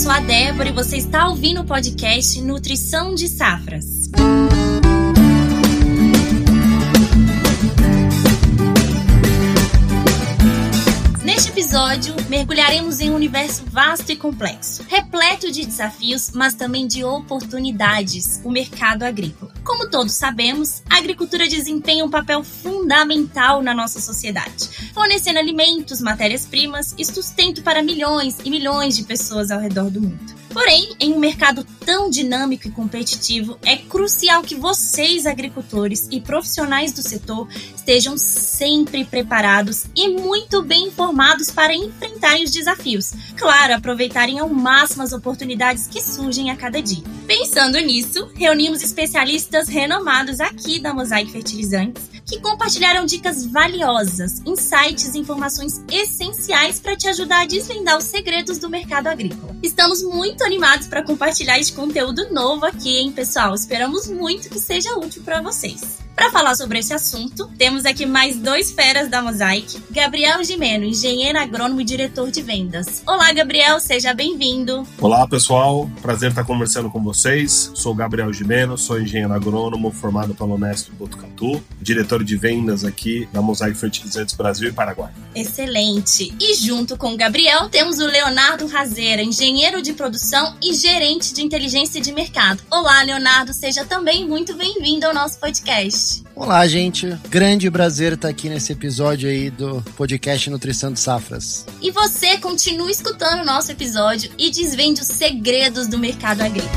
sou a Débora e você está ouvindo o podcast Nutrição de Safras. Neste episódio, mergulharemos em um universo vasto e complexo, repleto de desafios, mas também de oportunidades o mercado agrícola. Como todos sabemos, a agricultura desempenha um papel fundamental na nossa sociedade, fornecendo alimentos, matérias-primas e sustento para milhões e milhões de pessoas ao redor do mundo. Porém, em um mercado tão dinâmico e competitivo, é crucial que vocês, agricultores e profissionais do setor, estejam sempre preparados e muito bem informados para enfrentarem os desafios. Claro, aproveitarem ao máximo as oportunidades que surgem a cada dia. Pensando nisso, reunimos especialistas renomados aqui da Mosaic Fertilizantes que compartilharam dicas valiosas, insights e informações essenciais para te ajudar a desvendar os segredos do mercado agrícola. Estamos muito animados para compartilhar este conteúdo novo aqui, hein, pessoal? Esperamos muito que seja útil para vocês. Para falar sobre esse assunto, temos aqui mais dois feras da Mosaic, Gabriel Gimeno, engenheiro agrônomo e diretor de vendas. Olá, Gabriel, seja bem-vindo. Olá, pessoal. Prazer estar conversando com vocês. Sou Gabriel Gimeno, sou engenheiro agrônomo formado pela Unesp Botucatu, diretor de vendas aqui da Mosaic Fertilizantes Brasil e Paraguai. Excelente. E junto com o Gabriel, temos o Leonardo Razeira, engenheiro de produção e gerente de inteligência de mercado. Olá, Leonardo, seja também muito bem-vindo ao nosso podcast. Olá, gente. Grande prazer estar aqui nesse episódio aí do podcast Nutrição de Safras. E você continue escutando o nosso episódio e desvende os segredos do mercado agrícola.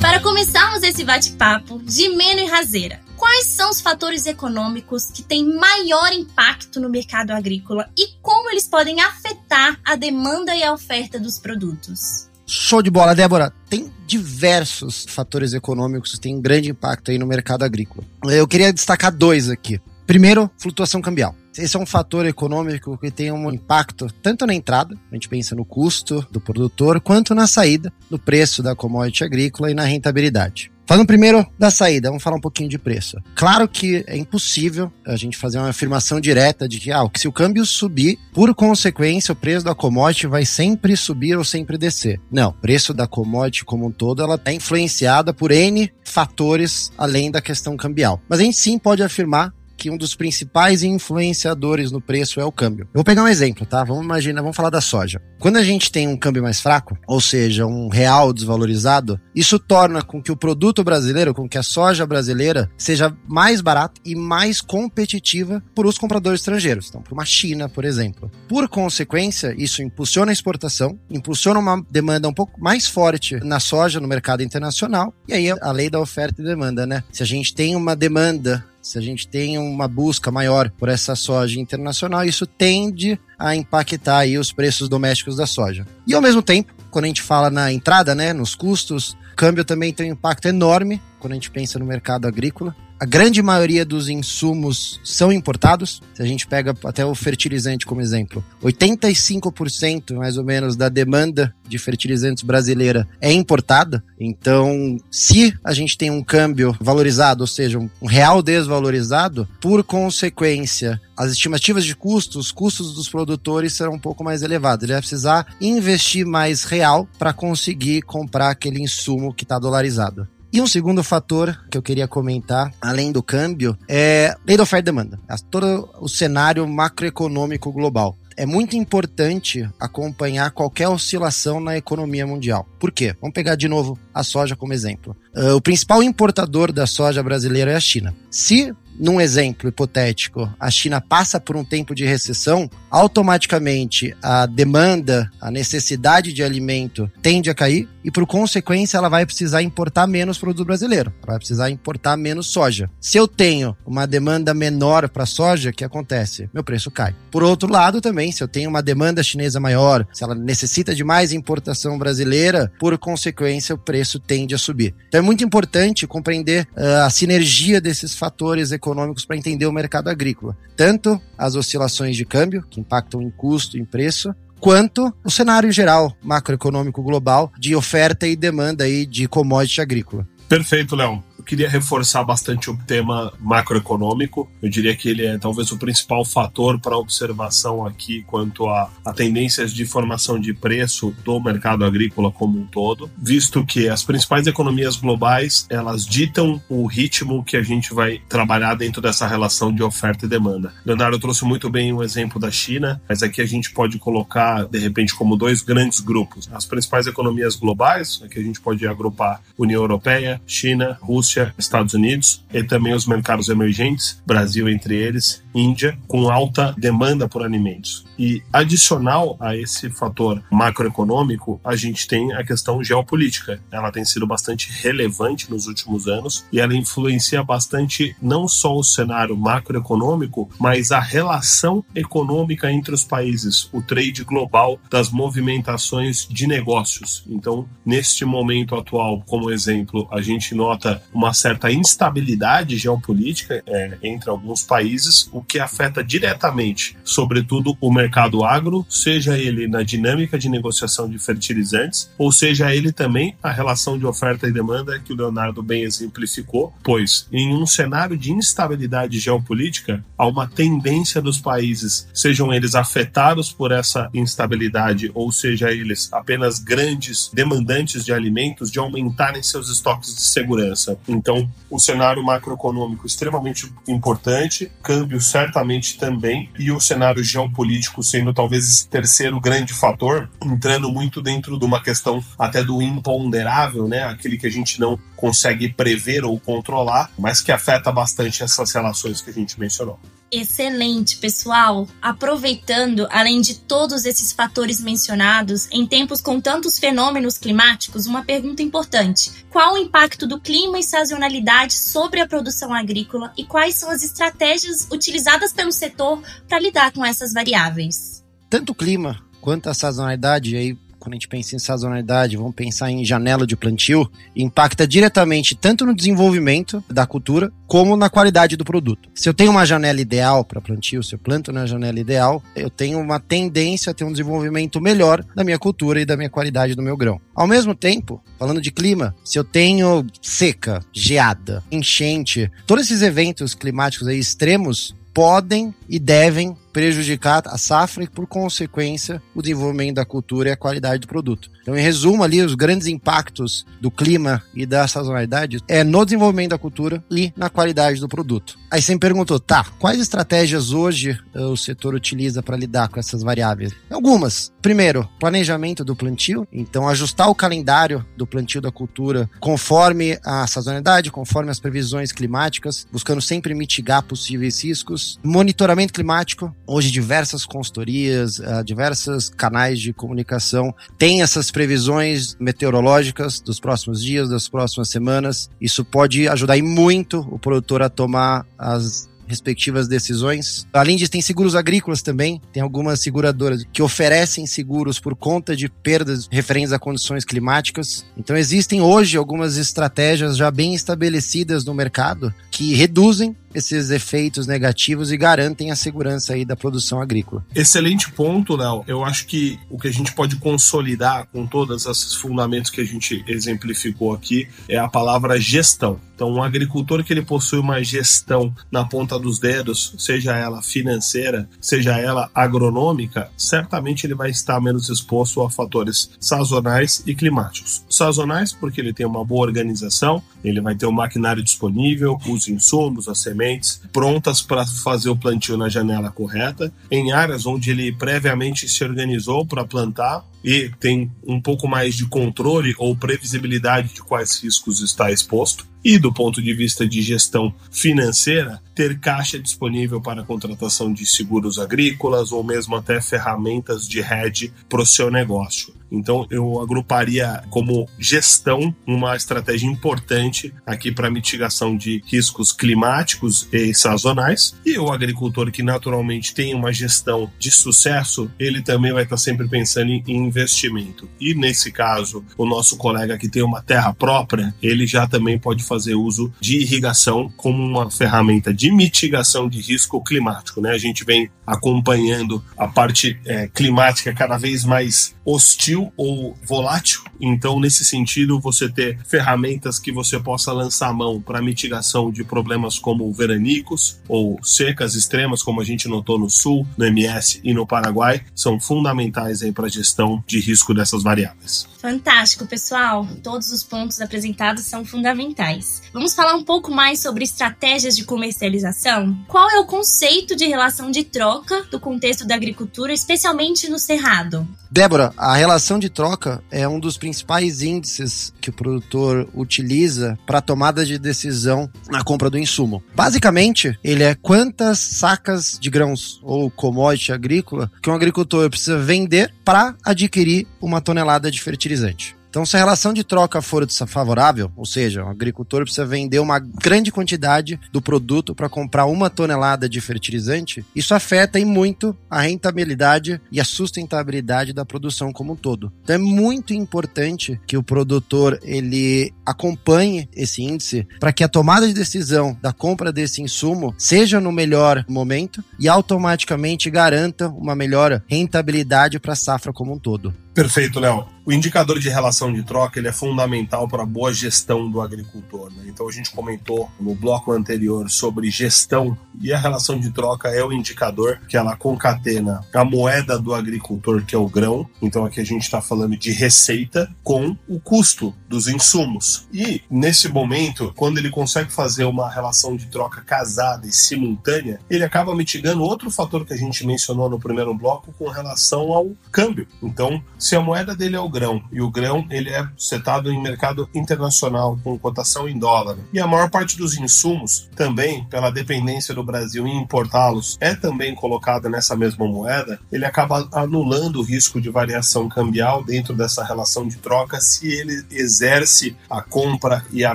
Para começarmos esse bate-papo, Gimeno e Razeira, quais são os fatores econômicos que têm maior impacto no mercado agrícola e como eles podem afetar a demanda e a oferta dos produtos? Show de bola, Débora. Tem diversos fatores econômicos que têm grande impacto aí no mercado agrícola. Eu queria destacar dois aqui. Primeiro, flutuação cambial. Esse é um fator econômico que tem um impacto tanto na entrada, a gente pensa no custo do produtor, quanto na saída, no preço da commodity agrícola e na rentabilidade. Falando primeiro da saída, vamos falar um pouquinho de preço. Claro que é impossível a gente fazer uma afirmação direta de que, ah, se o câmbio subir, por consequência, o preço da commodity vai sempre subir ou sempre descer. Não, o preço da commodity como um todo, ela é influenciada por N fatores além da questão cambial. Mas a gente sim pode afirmar que um dos principais influenciadores no preço é o câmbio. Eu vou pegar um exemplo, tá? Vamos imaginar, vamos falar da soja. Quando a gente tem um câmbio mais fraco, ou seja, um real desvalorizado, isso torna com que o produto brasileiro, com que a soja brasileira seja mais barata e mais competitiva por os compradores estrangeiros. Então, por uma China, por exemplo. Por consequência, isso impulsiona a exportação, impulsiona uma demanda um pouco mais forte na soja no mercado internacional, e aí a lei da oferta e demanda, né? Se a gente tem uma demanda se a gente tem uma busca maior por essa soja internacional, isso tende a impactar aí os preços domésticos da soja. E ao mesmo tempo, quando a gente fala na entrada, né, nos custos, câmbio também tem um impacto enorme quando a gente pensa no mercado agrícola. A grande maioria dos insumos são importados. Se a gente pega até o fertilizante como exemplo, 85% mais ou menos da demanda de fertilizantes brasileira é importada. Então, se a gente tem um câmbio valorizado, ou seja, um real desvalorizado, por consequência, as estimativas de custos, os custos dos produtores serão um pouco mais elevados. Ele vai precisar investir mais real para conseguir comprar aquele insumo que está dolarizado. E um segundo fator que eu queria comentar, além do câmbio, é lei da oferta e demanda. É todo o cenário macroeconômico global é muito importante acompanhar qualquer oscilação na economia mundial. Por quê? Vamos pegar de novo a soja como exemplo. Uh, o principal importador da soja brasileira é a China. Se num exemplo hipotético, a China passa por um tempo de recessão, automaticamente a demanda, a necessidade de alimento tende a cair e, por consequência, ela vai precisar importar menos produto brasileiro. Ela vai precisar importar menos soja. Se eu tenho uma demanda menor para soja, o que acontece? Meu preço cai. Por outro lado, também, se eu tenho uma demanda chinesa maior, se ela necessita de mais importação brasileira, por consequência, o preço tende a subir. Então é muito importante compreender uh, a sinergia desses fatores econômicos econômicos para entender o mercado agrícola. Tanto as oscilações de câmbio, que impactam em custo em preço, quanto o cenário geral macroeconômico global de oferta e demanda aí de commodity agrícola. Perfeito, Léo queria reforçar bastante o tema macroeconômico. Eu diria que ele é talvez o principal fator para observação aqui quanto a, a tendências de formação de preço do mercado agrícola como um todo, visto que as principais economias globais elas ditam o ritmo que a gente vai trabalhar dentro dessa relação de oferta e demanda. Leonardo trouxe muito bem o exemplo da China, mas aqui a gente pode colocar de repente como dois grandes grupos. As principais economias globais, aqui a gente pode agrupar União Europeia, China, Rússia, Estados Unidos e também os mercados emergentes, Brasil entre eles, Índia, com alta demanda por alimentos. E adicional a esse fator macroeconômico, a gente tem a questão geopolítica. Ela tem sido bastante relevante nos últimos anos e ela influencia bastante não só o cenário macroeconômico, mas a relação econômica entre os países, o trade global das movimentações de negócios. Então, neste momento atual, como exemplo, a gente nota uma certa instabilidade geopolítica é, entre alguns países, o que afeta diretamente, sobretudo, o mercado mercado agro, seja ele na dinâmica de negociação de fertilizantes, ou seja ele também a relação de oferta e demanda que o Leonardo bem exemplificou, pois em um cenário de instabilidade geopolítica, há uma tendência dos países, sejam eles afetados por essa instabilidade, ou seja eles apenas grandes demandantes de alimentos, de aumentarem seus estoques de segurança. Então, o cenário macroeconômico extremamente importante, câmbio certamente também, e o cenário geopolítico sendo talvez esse terceiro grande fator, entrando muito dentro de uma questão até do imponderável, né? Aquele que a gente não consegue prever ou controlar, mas que afeta bastante essas relações que a gente mencionou. Excelente, pessoal! Aproveitando, além de todos esses fatores mencionados, em tempos com tantos fenômenos climáticos, uma pergunta importante: qual o impacto do clima e sazonalidade sobre a produção agrícola e quais são as estratégias utilizadas pelo setor para lidar com essas variáveis? Tanto o clima quanto a sazonalidade, aí quando a gente pensa em sazonalidade, vamos pensar em janela de plantio, impacta diretamente tanto no desenvolvimento da cultura como na qualidade do produto. Se eu tenho uma janela ideal para plantio, se eu planto na janela ideal, eu tenho uma tendência a ter um desenvolvimento melhor da minha cultura e da minha qualidade do meu grão. Ao mesmo tempo, falando de clima, se eu tenho seca, geada, enchente, todos esses eventos climáticos aí extremos podem e devem prejudicar a safra e, por consequência, o desenvolvimento da cultura e a qualidade do produto. Então, em resumo, ali, os grandes impactos do clima e da sazonalidade é no desenvolvimento da cultura e na qualidade do produto. Aí você me perguntou, tá, quais estratégias hoje uh, o setor utiliza para lidar com essas variáveis? Algumas. Primeiro, planejamento do plantio. Então, ajustar o calendário do plantio da cultura conforme a sazonalidade, conforme as previsões climáticas, buscando sempre mitigar possíveis riscos. Monitoramento climático, Hoje, diversas consultorias, uh, diversos canais de comunicação têm essas previsões meteorológicas dos próximos dias, das próximas semanas. Isso pode ajudar muito o produtor a tomar as respectivas decisões. Além disso, tem seguros agrícolas também. Tem algumas seguradoras que oferecem seguros por conta de perdas referentes a condições climáticas. Então, existem hoje algumas estratégias já bem estabelecidas no mercado que reduzem esses efeitos negativos e garantem a segurança aí da produção agrícola. Excelente ponto, Léo. Eu acho que o que a gente pode consolidar com todos esses fundamentos que a gente exemplificou aqui é a palavra gestão. Então, um agricultor que ele possui uma gestão na ponta dos dedos, seja ela financeira, seja ela agronômica, certamente ele vai estar menos exposto a fatores sazonais e climáticos. Sazonais porque ele tem uma boa organização, ele vai ter o maquinário disponível, os insumos, as sementes prontas para fazer o plantio na janela correta, em áreas onde ele previamente se organizou para plantar e tem um pouco mais de controle ou previsibilidade de quais riscos está exposto. E do ponto de vista de gestão financeira, ter caixa disponível para contratação de seguros agrícolas ou mesmo até ferramentas de hedge para o seu negócio. Então eu agruparia como gestão uma estratégia importante aqui para mitigação de riscos climáticos e sazonais. E o agricultor que naturalmente tem uma gestão de sucesso, ele também vai estar sempre pensando em investimento. E nesse caso, o nosso colega que tem uma terra própria, ele já também pode fazer uso de irrigação como uma ferramenta de mitigação de risco climático. Né? A gente vem acompanhando a parte é, climática cada vez mais hostil ou volátil. Então, nesse sentido, você ter ferramentas que você possa lançar a mão para mitigação de problemas como veranicos ou secas extremas, como a gente notou no Sul, no MS e no Paraguai, são fundamentais aí para a gestão de risco dessas variáveis. Fantástico, pessoal. Todos os pontos apresentados são fundamentais. Vamos falar um pouco mais sobre estratégias de comercialização? Qual é o conceito de relação de troca do contexto da agricultura, especialmente no cerrado? Débora, a relação de troca é um dos principais índices que o produtor utiliza para tomada de decisão na compra do insumo. Basicamente, ele é quantas sacas de grãos ou commodity agrícola que um agricultor precisa vender para adquirir uma tonelada de fertilizante fertilizante. Então, se a relação de troca for favorável, ou seja, o agricultor precisa vender uma grande quantidade do produto para comprar uma tonelada de fertilizante, isso afeta em muito a rentabilidade e a sustentabilidade da produção como um todo. Então, é muito importante que o produtor ele acompanhe esse índice para que a tomada de decisão da compra desse insumo seja no melhor momento e automaticamente garanta uma melhor rentabilidade para a safra como um todo. Perfeito, Léo. O indicador de relação de troca ele é fundamental para a boa gestão do agricultor. Né? Então a gente comentou no bloco anterior sobre gestão e a relação de troca é o indicador que ela concatena a moeda do agricultor, que é o grão. Então aqui a gente está falando de receita com o custo dos insumos. E nesse momento, quando ele consegue fazer uma relação de troca casada e simultânea, ele acaba mitigando outro fator que a gente mencionou no primeiro bloco com relação ao câmbio. Então se a moeda dele é o grão e o grão ele é setado em mercado internacional com cotação em dólar e a maior parte dos insumos também pela dependência do Brasil em importá-los é também colocada nessa mesma moeda, ele acaba anulando o risco de variação cambial dentro dessa relação de troca se ele exerce a compra e a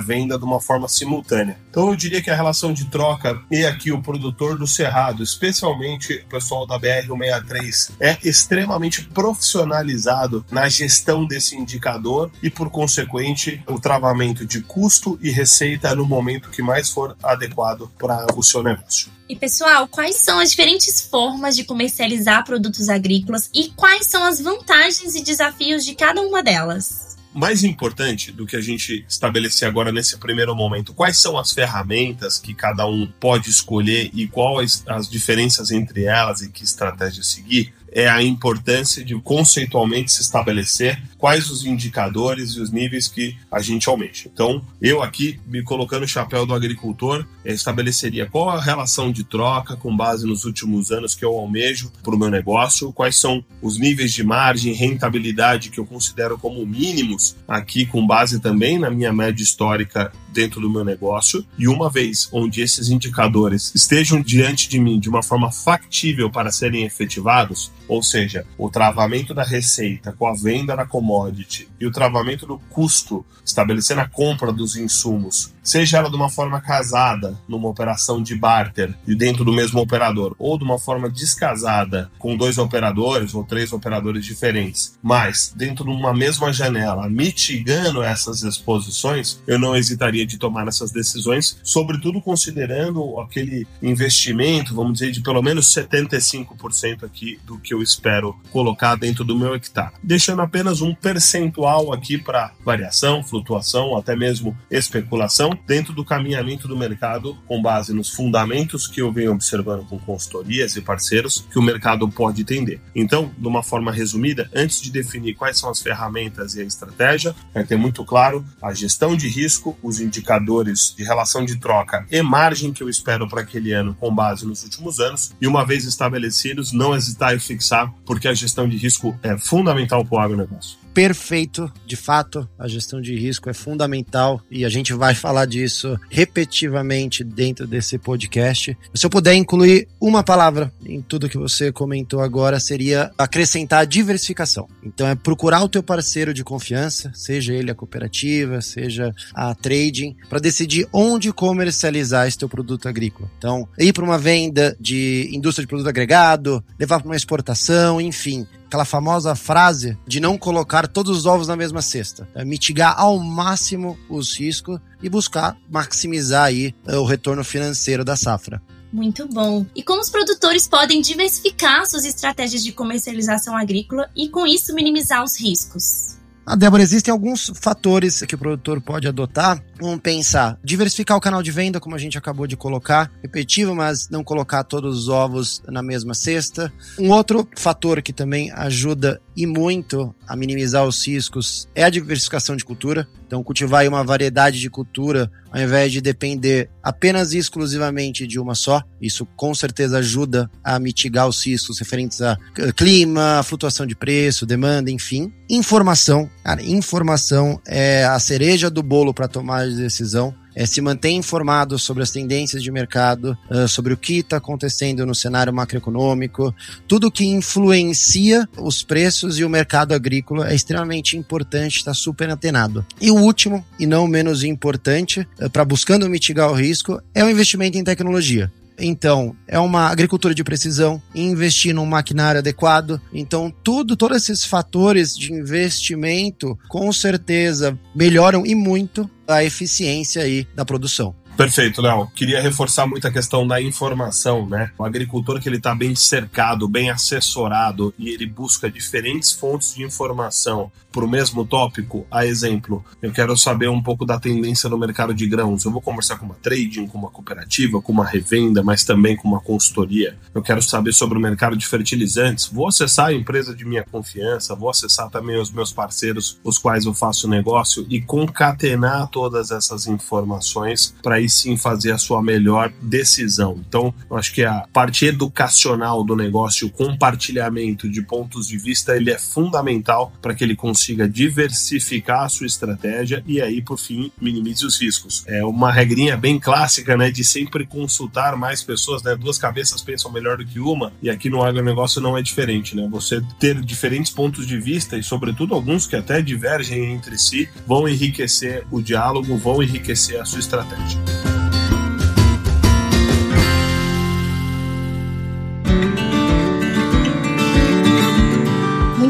venda de uma forma simultânea. Então eu diria que a relação de troca e aqui o produtor do cerrado, especialmente o pessoal da BR 163, é extremamente profissionalizado na gestão desse indicador e, por consequente, o travamento de custo e receita no momento que mais for adequado para o seu negócio. E pessoal, quais são as diferentes formas de comercializar produtos agrícolas e quais são as vantagens e desafios de cada uma delas? mais importante do que a gente estabelecer agora nesse primeiro momento, quais são as ferramentas que cada um pode escolher e quais as diferenças entre elas e que estratégia seguir, é a importância de conceitualmente se estabelecer quais os indicadores e os níveis que a gente almeja. Então, eu aqui, me colocando o chapéu do agricultor, estabeleceria qual a relação de troca com base nos últimos anos que eu almejo para o meu negócio, quais são os níveis de margem, rentabilidade que eu considero como mínimos aqui, com base também na minha média histórica dentro do meu negócio. E uma vez onde esses indicadores estejam diante de mim de uma forma factível para serem efetivados, ou seja, o travamento da receita com a venda da commodity e o travamento do custo, estabelecendo a compra dos insumos, seja ela de uma forma casada, numa operação de barter e dentro do mesmo operador, ou de uma forma descasada, com dois operadores ou três operadores diferentes, mas dentro de uma mesma janela, mitigando essas exposições, eu não hesitaria de tomar essas decisões, sobretudo considerando aquele investimento, vamos dizer, de pelo menos 75% aqui do que eu espero colocar dentro do meu hectare, deixando apenas um percentual aqui para variação, flutuação, até mesmo especulação, dentro do caminhamento do mercado com base nos fundamentos que eu venho observando com consultorias e parceiros que o mercado pode entender. Então, de uma forma resumida, antes de definir quais são as ferramentas e a estratégia, é ter muito claro a gestão de risco, os indicadores de relação de troca e margem que eu espero para aquele ano com base nos últimos anos, e uma vez estabelecidos, não hesitar em fixar porque a gestão de risco é fundamental para o agronegócio perfeito, de fato, a gestão de risco é fundamental e a gente vai falar disso repetitivamente dentro desse podcast. Se eu puder incluir uma palavra em tudo que você comentou agora, seria acrescentar diversificação. Então é procurar o teu parceiro de confiança, seja ele a cooperativa, seja a trading, para decidir onde comercializar esse teu produto agrícola. Então, ir para uma venda de indústria de produto agregado, levar para uma exportação, enfim, aquela famosa frase de não colocar todos os ovos na mesma cesta. É mitigar ao máximo os riscos e buscar maximizar aí é, o retorno financeiro da safra. Muito bom. E como os produtores podem diversificar suas estratégias de comercialização agrícola e, com isso, minimizar os riscos? Ah, Débora, existem alguns fatores que o produtor pode adotar. Vamos pensar, diversificar o canal de venda, como a gente acabou de colocar, repetitivo, mas não colocar todos os ovos na mesma cesta. Um outro fator que também ajuda e muito a minimizar os riscos é a diversificação de cultura. Então, cultivar uma variedade de cultura ao invés de depender apenas e exclusivamente de uma só. Isso com certeza ajuda a mitigar os riscos referentes a clima, flutuação de preço, demanda, enfim. Informação. Cara, informação é a cereja do bolo para tomar de decisão é, se manter informado sobre as tendências de mercado, uh, sobre o que está acontecendo no cenário macroeconômico, tudo que influencia os preços e o mercado agrícola é extremamente importante, está super antenado. E o último, e não menos importante, uh, para buscando mitigar o risco, é o investimento em tecnologia. Então, é uma agricultura de precisão, investir num maquinário adequado. Então, tudo, todos esses fatores de investimento, com certeza, melhoram e muito a eficiência aí da produção. Perfeito, Léo. Queria reforçar muito a questão da informação, né? O agricultor que ele está bem cercado, bem assessorado e ele busca diferentes fontes de informação para o mesmo tópico. A exemplo, eu quero saber um pouco da tendência no mercado de grãos. Eu vou conversar com uma trading, com uma cooperativa, com uma revenda, mas também com uma consultoria. Eu quero saber sobre o mercado de fertilizantes. Vou acessar a empresa de minha confiança, vou acessar também os meus parceiros, os quais eu faço negócio e concatenar todas essas informações para aí sim fazer a sua melhor decisão. Então, eu acho que a parte educacional do negócio, o compartilhamento de pontos de vista, ele é fundamental para que ele consiga diversificar a sua estratégia e aí, por fim, minimize os riscos. É uma regrinha bem clássica, né, de sempre consultar mais pessoas, né? Duas cabeças pensam melhor do que uma, e aqui no agronegócio não é diferente, né? Você ter diferentes pontos de vista e, sobretudo, alguns que até divergem entre si, vão enriquecer o diálogo, vão enriquecer a sua estratégia.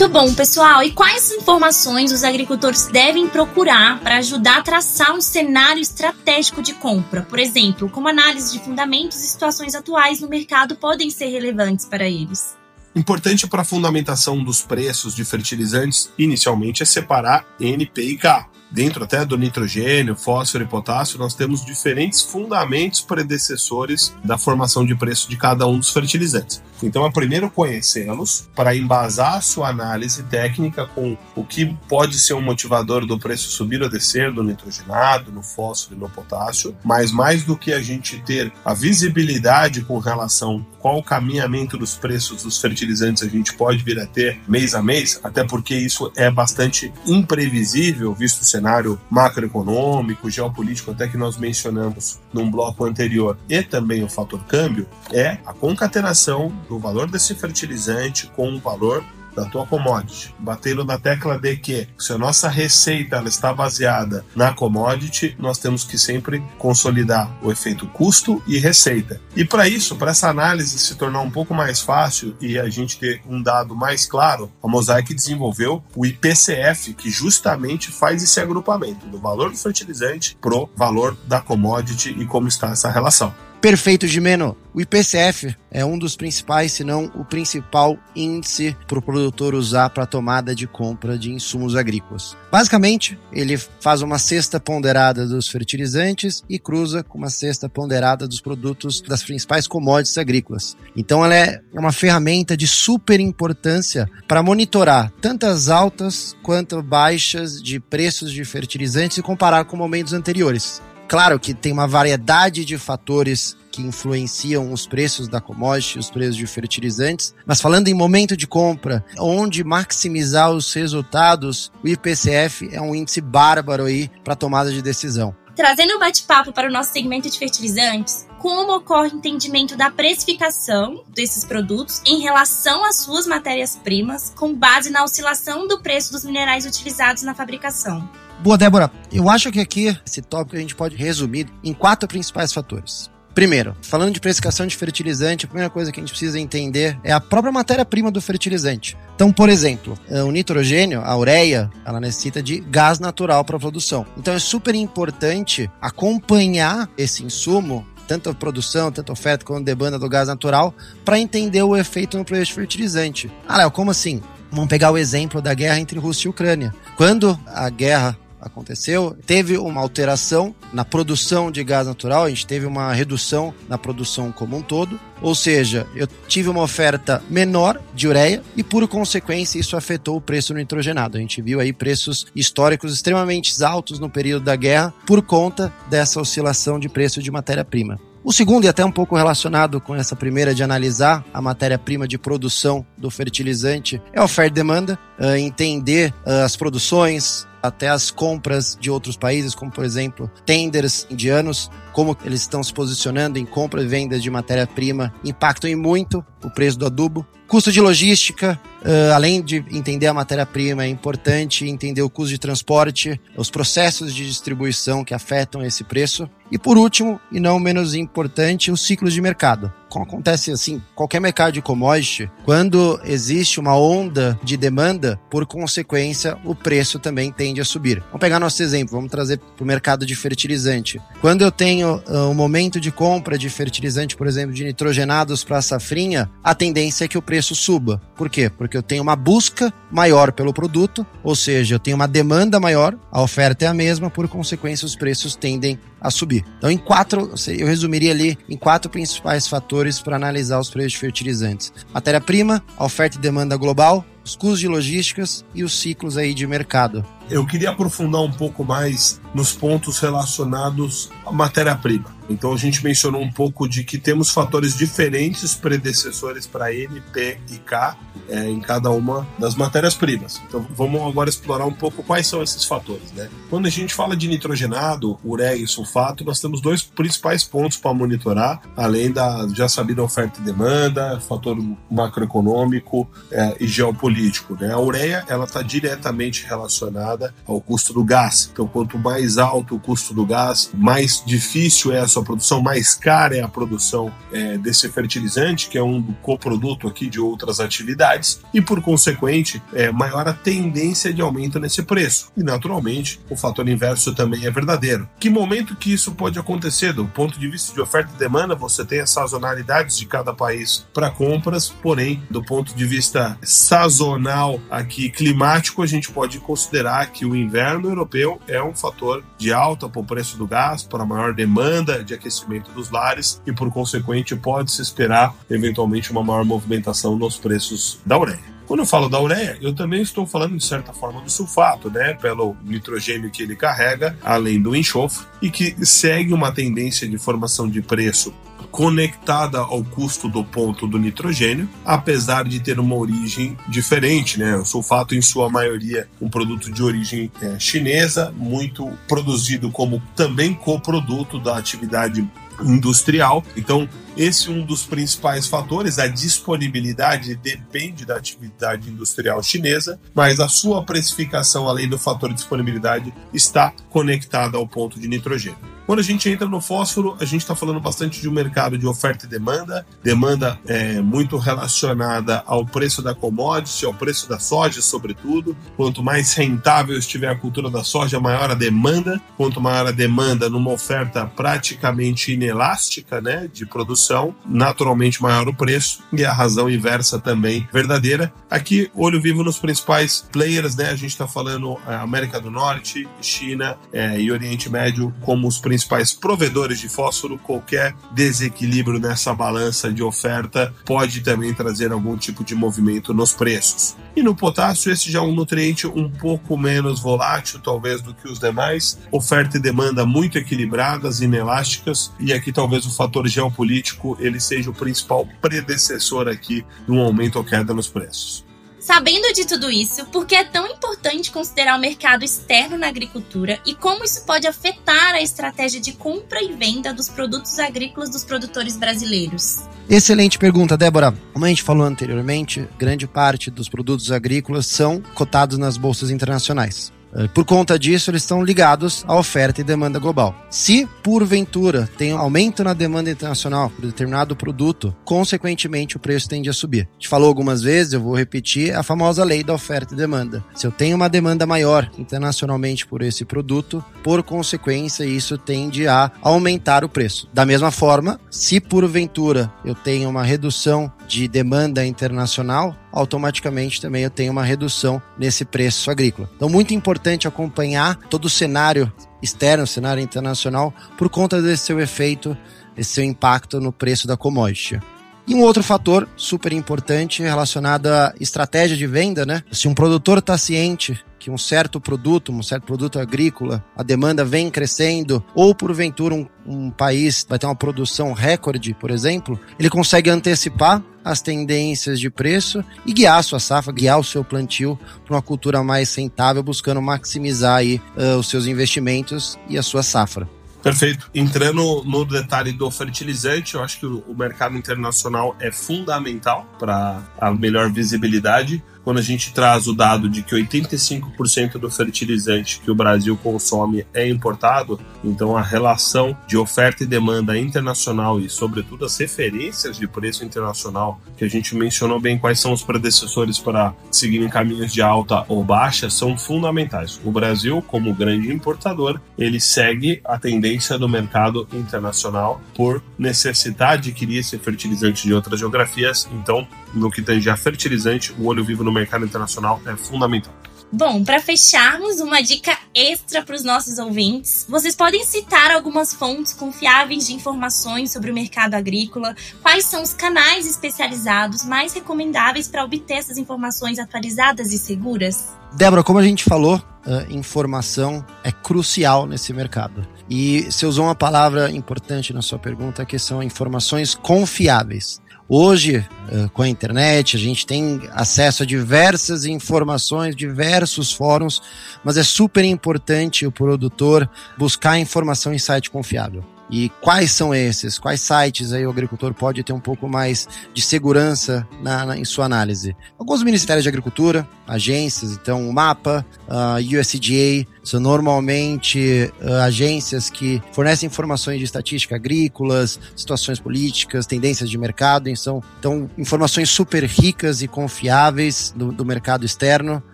Muito bom, pessoal. E quais informações os agricultores devem procurar para ajudar a traçar um cenário estratégico de compra? Por exemplo, como análise de fundamentos e situações atuais no mercado podem ser relevantes para eles? Importante para a fundamentação dos preços de fertilizantes, inicialmente, é separar NP e K. Dentro até do nitrogênio, fósforo e potássio, nós temos diferentes fundamentos predecessores da formação de preço de cada um dos fertilizantes. Então é primeiro conhecê-los para embasar a sua análise técnica com o que pode ser um motivador do preço subir ou descer do nitrogenado, no fósforo e no potássio, mas mais do que a gente ter a visibilidade com relação qual o caminhamento dos preços dos fertilizantes a gente pode vir a ter mês a mês, até porque isso é bastante imprevisível, visto o cenário macroeconômico, geopolítico, até que nós mencionamos num bloco anterior, e também o fator câmbio, é a concatenação do valor desse fertilizante com o valor da tua commodity, batendo na tecla de que se a nossa receita ela está baseada na commodity, nós temos que sempre consolidar o efeito custo e receita. E para isso, para essa análise se tornar um pouco mais fácil e a gente ter um dado mais claro, a Mosaic desenvolveu o IPCF, que justamente faz esse agrupamento do valor do fertilizante pro valor da commodity e como está essa relação. Perfeito, Gimeno. O IPCF é um dos principais, se não o principal índice para o produtor usar para tomada de compra de insumos agrícolas. Basicamente, ele faz uma cesta ponderada dos fertilizantes e cruza com uma cesta ponderada dos produtos das principais commodities agrícolas. Então, ela é uma ferramenta de super importância para monitorar tantas altas quanto baixas de preços de fertilizantes e comparar com momentos anteriores. Claro que tem uma variedade de fatores que influenciam os preços da commodity, os preços de fertilizantes, mas falando em momento de compra, onde maximizar os resultados, o IPCF é um índice bárbaro aí para tomada de decisão. Trazendo um bate-papo para o nosso segmento de fertilizantes, como ocorre o entendimento da precificação desses produtos em relação às suas matérias-primas, com base na oscilação do preço dos minerais utilizados na fabricação? Boa, Débora. Eu acho que aqui esse tópico a gente pode resumir em quatro principais fatores. Primeiro, falando de precificação de fertilizante, a primeira coisa que a gente precisa entender é a própria matéria-prima do fertilizante. Então, por exemplo, eh, o nitrogênio, a ureia, ela necessita de gás natural para a produção. Então, é super importante acompanhar esse insumo tanto a produção, tanto a oferta quanto a demanda do gás natural, para entender o efeito no preço fertilizante. Ah, Léo, como assim? Vamos pegar o exemplo da guerra entre Rússia e Ucrânia. Quando a guerra aconteceu, teve uma alteração na produção de gás natural, a gente teve uma redução na produção como um todo, ou seja, eu tive uma oferta menor de ureia e, por consequência, isso afetou o preço no nitrogenado. A gente viu aí preços históricos extremamente altos no período da guerra por conta dessa oscilação de preço de matéria-prima. O segundo, e até um pouco relacionado com essa primeira de analisar a matéria-prima de produção do fertilizante, é a oferta e demanda, uh, entender uh, as produções, até as compras de outros países, como por exemplo tenders indianos, como eles estão se posicionando em compra e venda de matéria-prima, impactam em muito o preço do adubo. Custo de logística, uh, além de entender a matéria-prima, é importante entender o custo de transporte, os processos de distribuição que afetam esse preço. E por último, e não menos importante, os ciclos de mercado. Acontece assim, qualquer mercado de commodity, quando existe uma onda de demanda, por consequência, o preço também tende a subir. Vamos pegar nosso exemplo, vamos trazer para o mercado de fertilizante. Quando eu tenho uh, um momento de compra de fertilizante, por exemplo, de nitrogenados para a safrinha, a tendência é que o preço suba. Por quê? Porque eu tenho uma busca maior pelo produto, ou seja, eu tenho uma demanda maior, a oferta é a mesma, por consequência, os preços tendem a subir. Então, em quatro, eu resumiria ali em quatro principais fatores para analisar os preços de fertilizantes: matéria-prima, oferta e demanda global, os custos de logísticas e os ciclos aí de mercado. Eu queria aprofundar um pouco mais nos pontos relacionados à matéria-prima. Então a gente mencionou um pouco de que temos fatores diferentes predecessores para N, P e K é, em cada uma das matérias-primas. Então vamos agora explorar um pouco quais são esses fatores. Né? Quando a gente fala de nitrogenado, ureia e sulfato, nós temos dois principais pontos para monitorar, além da já sabida oferta e demanda, fator macroeconômico é, e geopolítico. Né? A ureia ela está diretamente relacionada ao custo do gás. Então quanto mais alto o custo do gás, mais difícil é a sua produção, mais cara é a produção é, desse fertilizante, que é um coproduto aqui de outras atividades, e por consequente, é, maior a tendência de aumento nesse preço. E naturalmente, o fator inverso também é verdadeiro. Que momento que isso pode acontecer? Do ponto de vista de oferta e demanda, você tem as sazonalidades de cada país para compras, porém, do ponto de vista sazonal aqui climático, a gente pode considerar que o inverno europeu é um fator de alta para o preço do gás, para maior demanda de aquecimento dos lares e, por consequente, pode-se esperar eventualmente uma maior movimentação nos preços da ureia. Quando eu falo da ureia, eu também estou falando de certa forma do sulfato, né? Pelo nitrogênio que ele carrega, além do enxofre, e que segue uma tendência de formação de preço conectada ao custo do ponto do nitrogênio, apesar de ter uma origem diferente, né? O sulfato, em sua maioria, um produto de origem é, chinesa, muito produzido como também coproduto da atividade industrial. Então, esse é um dos principais fatores. A disponibilidade depende da atividade industrial chinesa, mas a sua precificação, além do fator disponibilidade, está conectada ao ponto de nitrogênio. Quando a gente entra no fósforo, a gente está falando bastante de um mercado de oferta e demanda, demanda é, muito relacionada ao preço da commodity, ao preço da soja, sobretudo. Quanto mais rentável estiver a cultura da soja, maior a demanda. Quanto maior a demanda numa oferta praticamente inelástica né, de produção, naturalmente maior o preço. E a razão inversa também verdadeira. Aqui, olho vivo nos principais players, né? A gente está falando é, América do Norte, China é, e Oriente Médio como os principais provedores de fósforo, qualquer desequilíbrio nessa balança de oferta pode também trazer algum tipo de movimento nos preços. E no potássio, esse já é um nutriente um pouco menos volátil, talvez, do que os demais, oferta e demanda muito equilibradas, inelásticas, e aqui talvez o fator geopolítico ele seja o principal predecessor aqui de um aumento ou queda nos preços. Sabendo de tudo isso, por que é tão importante considerar o mercado externo na agricultura e como isso pode afetar a estratégia de compra e venda dos produtos agrícolas dos produtores brasileiros? Excelente pergunta, Débora. Como a gente falou anteriormente, grande parte dos produtos agrícolas são cotados nas bolsas internacionais. Eh, por conta disso, eles estão ligados à oferta e demanda global. Se, porventura, tem um aumento na demanda internacional por determinado produto, consequentemente o preço tende a subir. A gente falou algumas vezes, eu vou repetir, a famosa lei da oferta e demanda. Se eu tenho uma demanda maior internacionalmente por esse produto, por consequência, isso tende a aumentar o preço. Da mesma forma, se porventura eu tenho uma redução de demanda internacional, automaticamente também eu tenho uma redução nesse preço agrícola. Então, muito importante acompanhar todo o cenário externo, o cenário internacional, por conta desse seu efeito, esse seu impacto no preço da commodity. E um outro fator super importante relacionado à estratégia de venda, né? Se um produtor está ciente que um certo produto, um certo produto agrícola, a demanda vem crescendo, ou porventura um, um país vai ter uma produção recorde, por exemplo, ele consegue antecipar as tendências de preço e guiar a sua safra, guiar o seu plantio para uma cultura mais rentável, buscando maximizar aí, uh, os seus investimentos e a sua safra. Perfeito. Entrando no detalhe do fertilizante, eu acho que o mercado internacional é fundamental para a melhor visibilidade quando a gente traz o dado de que 85% do fertilizante que o Brasil consome é importado, então a relação de oferta e demanda internacional e, sobretudo, as referências de preço internacional, que a gente mencionou bem quais são os predecessores para seguir em caminhos de alta ou baixa, são fundamentais. O Brasil, como grande importador, ele segue a tendência do mercado internacional por necessitar de adquirir esse fertilizante de outras geografias, então, no que tange a fertilizante, o olho vivo no mercado internacional é fundamental. Bom, para fecharmos, uma dica extra para os nossos ouvintes. Vocês podem citar algumas fontes confiáveis de informações sobre o mercado agrícola? Quais são os canais especializados mais recomendáveis para obter essas informações atualizadas e seguras? Débora, como a gente falou, uh, informação é crucial nesse mercado. E você usou uma palavra importante na sua pergunta, que são informações confiáveis. Hoje, com a internet, a gente tem acesso a diversas informações, diversos fóruns, mas é super importante o produtor buscar informação em site confiável. E quais são esses? Quais sites aí o agricultor pode ter um pouco mais de segurança na, na em sua análise? Alguns ministérios de agricultura, agências, então o MAPA, a USDA, são normalmente uh, agências que fornecem informações de estatística agrícolas, situações políticas, tendências de mercado, então, então informações super ricas e confiáveis do, do mercado externo.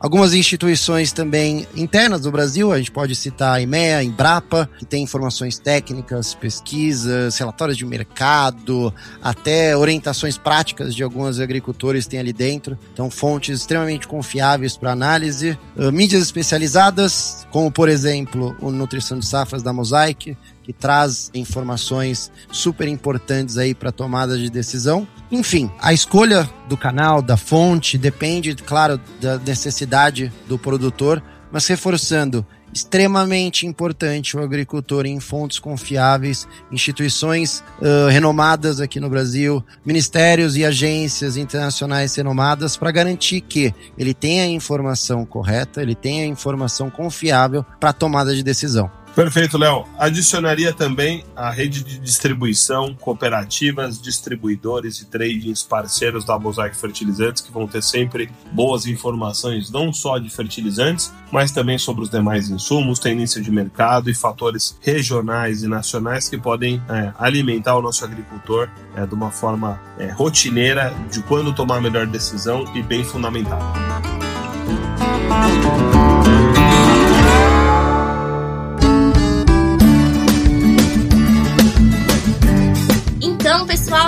Algumas instituições também internas do Brasil, a gente pode citar a IMEA, a Embrapa, que tem informações técnicas, pesquisas, relatórios de mercado, até orientações práticas de alguns agricultores tem ali dentro. Então, fontes extremamente confiáveis para análise. Uh, mídias especializadas, como por exemplo o Nutrição de Safras da Mosaic, que traz informações super importantes aí para tomada de decisão. Enfim, a escolha do canal, da fonte, depende, claro, da necessidade do produtor, mas reforçando, extremamente importante o agricultor em fontes confiáveis, instituições uh, renomadas aqui no Brasil, ministérios e agências internacionais renomadas para garantir que ele tenha a informação correta, ele tenha a informação confiável para tomada de decisão. Perfeito, Léo. Adicionaria também a rede de distribuição, cooperativas, distribuidores e tradings parceiros da Mosaic Fertilizantes, que vão ter sempre boas informações, não só de fertilizantes, mas também sobre os demais insumos, tendência de mercado e fatores regionais e nacionais que podem é, alimentar o nosso agricultor é, de uma forma é, rotineira de quando tomar a melhor decisão e bem fundamentada.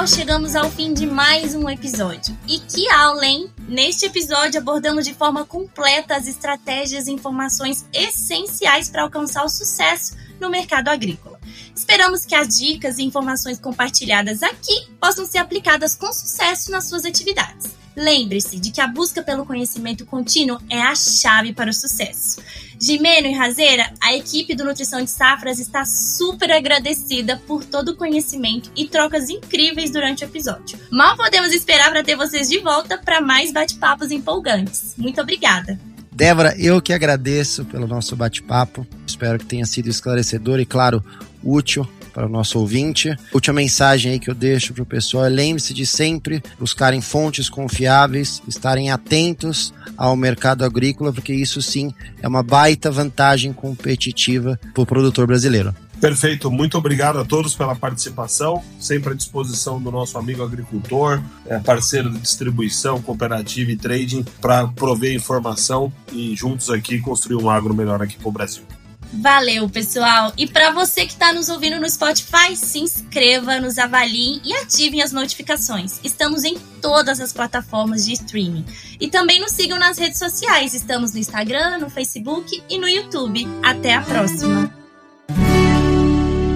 Pessoal, chegamos ao fim de mais um episódio. E que aula, hein? Neste episódio, abordamos de forma completa as estratégias e informações essenciais para alcançar o sucesso no mercado agrícola. Esperamos que as dicas e informações compartilhadas aqui possam ser aplicadas com sucesso nas suas atividades. Lembre-se de que a busca pelo conhecimento contínuo é a chave para o sucesso. Gimeno e Razeira, a equipe do Nutrição de Safras está super agradecida por todo o conhecimento e trocas incríveis durante o episódio. Mal podemos esperar para ter vocês de volta para mais bate-papos empolgantes. Muito obrigada. Débora, eu que agradeço pelo nosso bate-papo. Espero que tenha sido esclarecedor e, claro, útil para o nosso ouvinte. Última mensagem aí que eu deixo para o pessoal é lembre-se de sempre buscarem fontes confiáveis, estarem atentos ao mercado agrícola, porque isso sim é uma baita vantagem competitiva para o produtor brasileiro. Perfeito, muito obrigado a todos pela participação, sempre à disposição do nosso amigo agricultor, é, parceiro de distribuição, cooperativa e trading, para prover informação e juntos aqui construir um agro melhor aqui para o Brasil. Valeu, pessoal! E para você que está nos ouvindo no Spotify, se inscreva, nos avaliem e ativem as notificações. Estamos em todas as plataformas de streaming. E também nos sigam nas redes sociais. Estamos no Instagram, no Facebook e no YouTube. Até a próxima!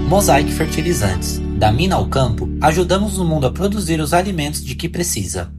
Mosaic Fertilizantes. Da mina ao campo, ajudamos o mundo a produzir os alimentos de que precisa.